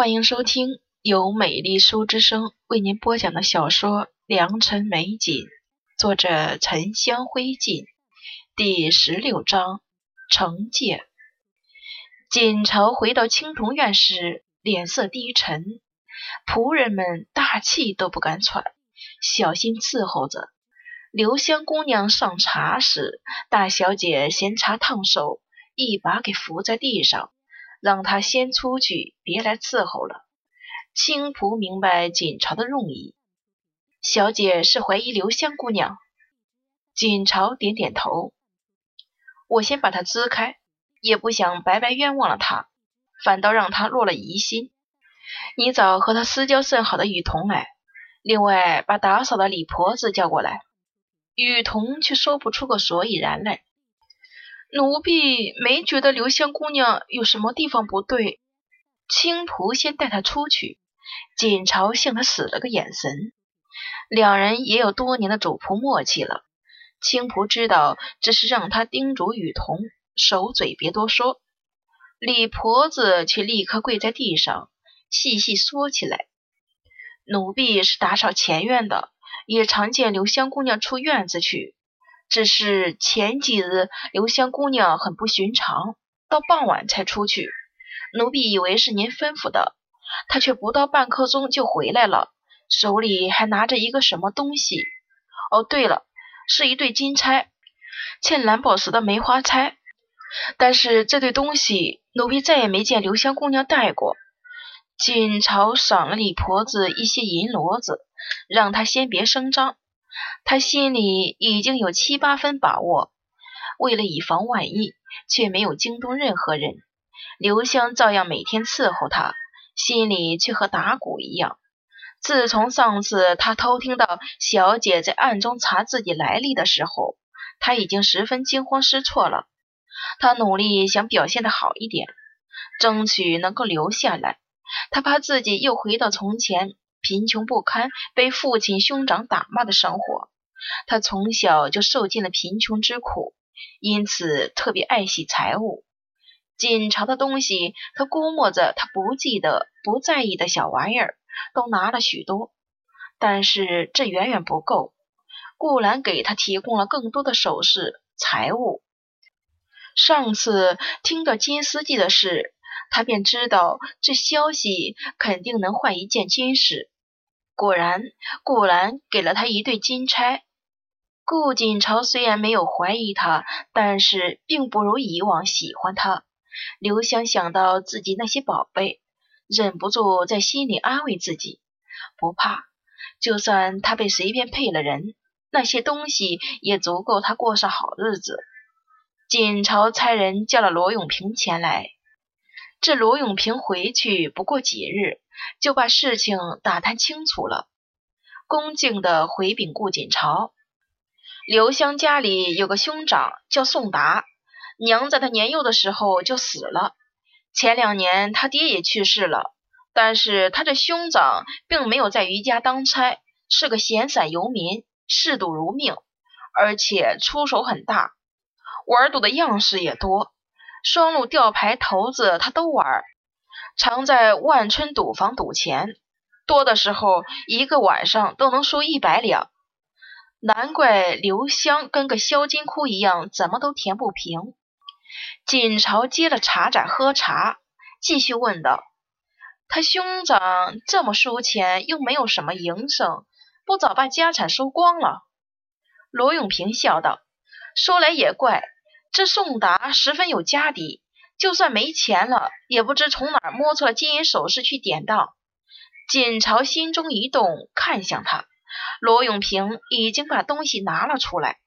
欢迎收听由美丽书之声为您播讲的小说《良辰美景》，作者沉香灰烬，第十六章惩戒。锦朝回到青铜院时，脸色低沉，仆人们大气都不敢喘，小心伺候着。留香姑娘上茶时，大小姐嫌茶烫手，一把给扶在地上。让他先出去，别来伺候了。青仆明白锦朝的用意，小姐是怀疑留香姑娘。锦朝点点头，我先把她支开，也不想白白冤枉了她，反倒让她落了疑心。你找和她私交甚好的雨桐来，另外把打扫的李婆子叫过来。雨桐却说不出个所以然来。奴婢没觉得留香姑娘有什么地方不对。青仆先带她出去，锦朝向她使了个眼神。两人也有多年的主仆默契了。青仆知道这是让他叮嘱雨桐，守嘴别多说。李婆子却立刻跪在地上，细细说起来：“奴婢是打扫前院的，也常见留香姑娘出院子去。”只是前几日留香姑娘很不寻常，到傍晚才出去。奴婢以为是您吩咐的，她却不到半刻钟就回来了，手里还拿着一个什么东西。哦，对了，是一对金钗，嵌蓝宝石的梅花钗。但是这对东西，奴婢再也没见留香姑娘戴过。锦朝赏了李婆子一些银骡子，让她先别声张。他心里已经有七八分把握，为了以防万一，却没有惊动任何人。刘香照样每天伺候他，心里却和打鼓一样。自从上次他偷听到小姐在暗中查自己来历的时候，他已经十分惊慌失措了。他努力想表现的好一点，争取能够留下来。他怕自己又回到从前。贫穷不堪，被父亲兄长打骂的生活，他从小就受尽了贫穷之苦，因此特别爱惜财物。锦朝的东西，他估摸着他不记得、不在意的小玩意儿，都拿了许多。但是这远远不够。顾兰给他提供了更多的首饰、财物。上次听到金丝记的事。他便知道这消息肯定能换一件金饰。果然，顾兰给了他一对金钗。顾锦朝虽然没有怀疑他，但是并不如以往喜欢他。刘香想到自己那些宝贝，忍不住在心里安慰自己：不怕，就算他被随便配了人，那些东西也足够他过上好日子。锦朝差人叫了罗永平前来。这罗永平回去不过几日，就把事情打探清楚了，恭敬的回禀顾锦朝：刘香家里有个兄长叫宋达，娘在他年幼的时候就死了。前两年他爹也去世了，但是他这兄长并没有在余家当差，是个闲散游民，嗜赌如命，而且出手很大，玩赌的样式也多。双路吊牌、骰子，他都玩，常在万春赌坊赌钱，多的时候一个晚上都能输一百两。难怪刘香跟个销金窟一样，怎么都填不平。锦朝接了茶盏喝茶，继续问道：“他兄长这么输钱，又没有什么营生，不早把家产输光了？”罗永平笑道：“说来也怪。”这宋达十分有家底，就算没钱了，也不知从哪儿摸出了金银首饰去典当。锦朝心中一动，看向他，罗永平已经把东西拿了出来。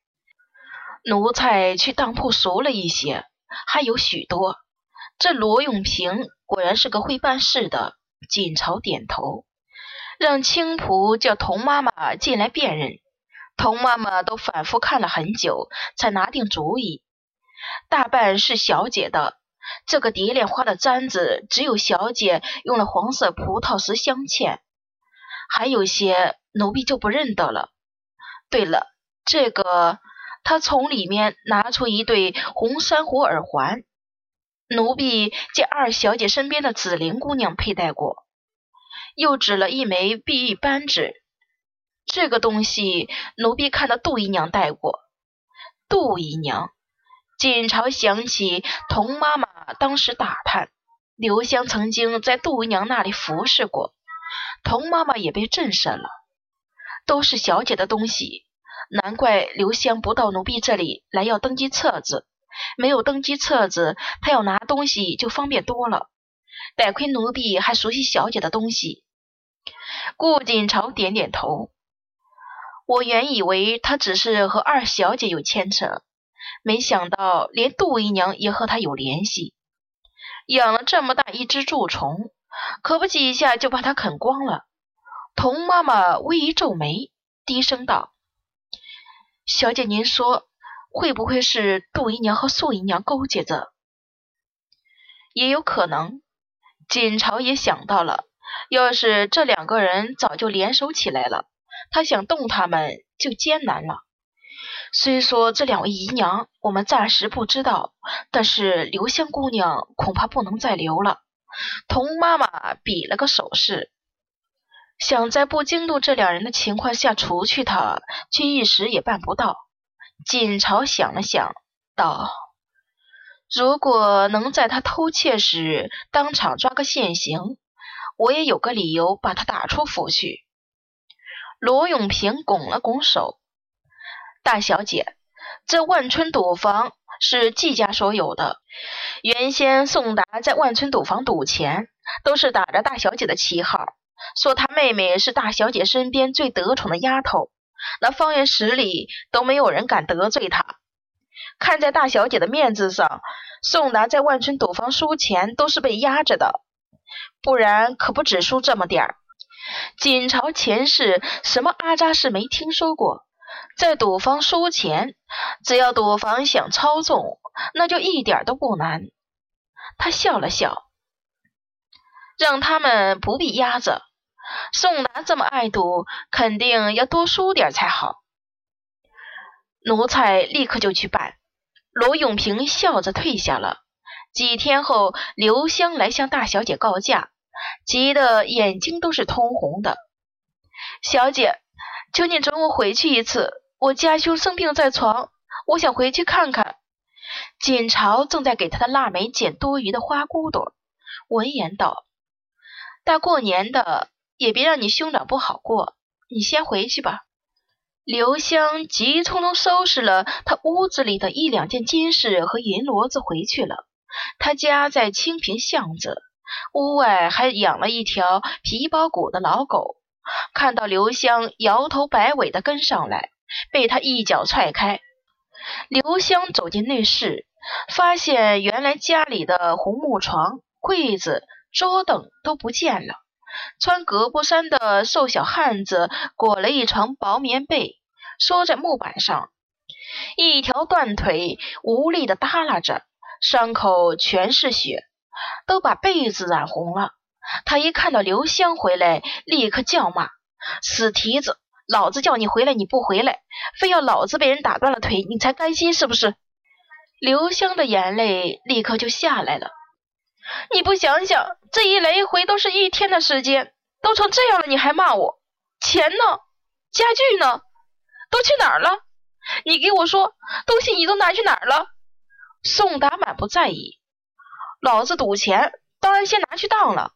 奴才去当铺赎了一些，还有许多。这罗永平果然是个会办事的。锦朝点头，让青仆叫童妈妈进来辨认。童妈妈都反复看了很久，才拿定主意。大半是小姐的，这个蝶恋花的簪子只有小姐用了黄色葡萄石镶嵌，还有些奴婢就不认得了。对了，这个他从里面拿出一对红珊瑚耳环，奴婢见二小姐身边的紫菱姑娘佩戴过，又指了一枚碧玉扳指。这个东西，奴婢看到杜姨娘戴过。杜姨娘，锦朝想起童妈妈当时打探，刘香曾经在杜姨娘那里服侍过，童妈妈也被震慑了。都是小姐的东西，难怪刘香不到奴婢这里来要登记册子。没有登记册子，她要拿东西就方便多了。得亏奴婢还熟悉小姐的东西。顾锦朝点点头。我原以为他只是和二小姐有牵扯，没想到连杜姨娘也和他有联系。养了这么大一只蛀虫，可不几下就把它啃光了。童妈妈微一皱眉，低声道：“小姐，您说会不会是杜姨娘和素姨娘勾结着？也有可能。”锦朝也想到了，要是这两个人早就联手起来了。他想动他们就艰难了。虽说这两位姨娘我们暂时不知道，但是刘香姑娘恐怕不能再留了。童妈妈比了个手势，想在不惊动这两人的情况下除去她，却一时也办不到。锦朝想了想，道：“如果能在他偷窃时当场抓个现行，我也有个理由把他打出府去。”罗永平拱了拱手：“大小姐，这万春赌坊是季家所有的。原先宋达在万春赌坊赌钱，都是打着大小姐的旗号，说他妹妹是大小姐身边最得宠的丫头，那方圆十里都没有人敢得罪她。看在大小姐的面子上，宋达在万春赌坊输钱都是被压着的，不然可不止输这么点儿。”锦朝前世什么阿扎事没听说过，在赌坊输钱，只要赌坊想操纵，那就一点都不难。他笑了笑，让他们不必压着。宋达这么爱赌，肯定要多输点才好。奴才立刻就去办。罗永平笑着退下了。几天后，刘香来向大小姐告假。急得眼睛都是通红的，小姐，求你准我回去一次。我家兄生病在床，我想回去看看。锦朝正在给他的腊梅剪多余的花骨朵，闻言道：“大过年的，也别让你兄长不好过。你先回去吧。”刘香急匆匆收拾了他屋子里的一两件金饰和银骡子回去了。他家在清平巷子。屋外还养了一条皮包骨的老狗，看到刘香摇头摆尾的跟上来，被他一脚踹开。刘香走进内室，发现原来家里的红木床、柜子、桌凳都不见了，穿格布衫的瘦小汉子裹了一床薄棉被，缩在木板上，一条断腿无力的耷拉着，伤口全是血。都把被子染红了。他一看到刘香回来，立刻叫骂：“死蹄子！老子叫你回来你不回来，非要老子被人打断了腿你才甘心是不是？”刘香的眼泪立刻就下来了。你不想想，这一来一回都是一天的时间，都成这样了，你还骂我？钱呢？家具呢？都去哪儿了？你给我说，东西你都拿去哪儿了？宋达满不在意。老子赌钱，当然先拿去当了，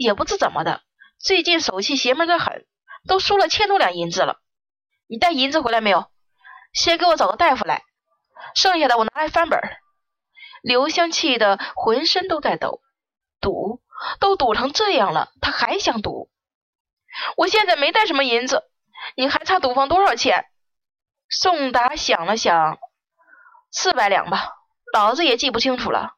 也不知怎么的，最近手气邪门的很，都输了千多两银子了。你带银子回来没有？先给我找个大夫来，剩下的我拿来翻本。刘香气得浑身都在抖，赌都赌成这样了，他还想赌？我现在没带什么银子，你还差赌坊多少钱？宋达想了想，四百两吧，老子也记不清楚了。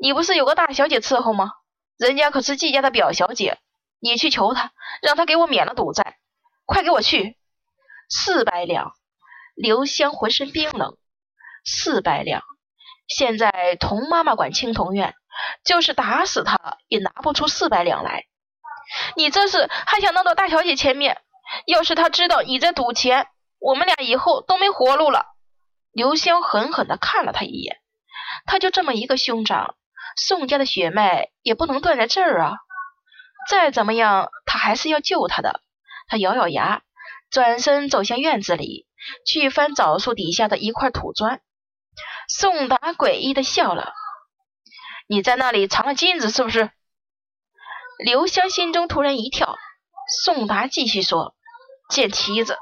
你不是有个大小姐伺候吗？人家可是季家的表小姐，你去求她，让她给我免了赌债。快给我去！四百两。刘香浑身冰冷。四百两。现在童妈妈管青铜院，就是打死她也拿不出四百两来。你这是还想弄到大小姐前面？要是她知道你在赌钱，我们俩以后都没活路了。刘香狠狠地看了他一眼，他就这么一个兄长。宋家的血脉也不能断在这儿啊！再怎么样，他还是要救他的。他咬咬牙，转身走向院子里，去翻枣树底下的一块土砖。宋达诡异的笑了：“你在那里藏了金子是不是？”刘香心中突然一跳。宋达继续说：“贱蹄子，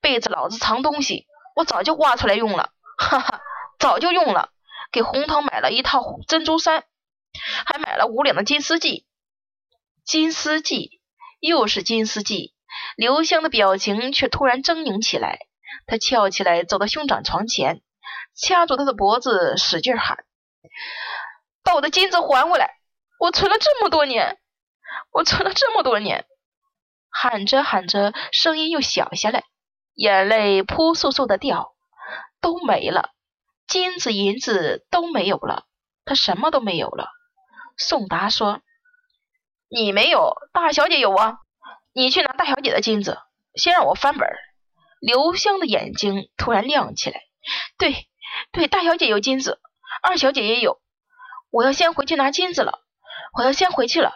背着老子藏东西，我早就挖出来用了，哈哈，早就用了。给红桃买了一套珍珠衫，还买了五两的金丝髻。金丝髻，又是金丝髻。”刘香的表情却突然狰狞起来，他翘起来走到兄长床前，掐住他的脖子，使劲喊：“把我的金子还回来！我存了这么多年，我存了这么多年！”喊着喊着，声音又小下来，眼泪扑簌簌的掉，都没了，金子银子都没有了，他什么都没有了。宋达说：“你没有，大小姐有啊。”你去拿大小姐的金子，先让我翻本。刘香的眼睛突然亮起来。对，对，大小姐有金子，二小姐也有。我要先回去拿金子了，我要先回去了。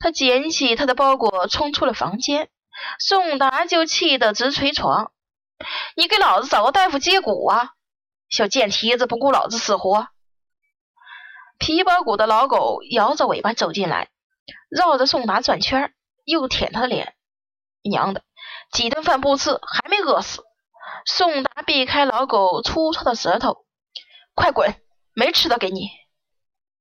他捡起他的包裹，冲出了房间。宋达就气得直捶床：“你给老子找个大夫接骨啊！小贱蹄子，不顾老子死活！”皮包骨的老狗摇着尾巴走进来，绕着宋达转圈。又舔他的脸，娘的，几顿饭不吃还没饿死。宋达避开老狗粗糙的舌头，快滚，没吃的给你。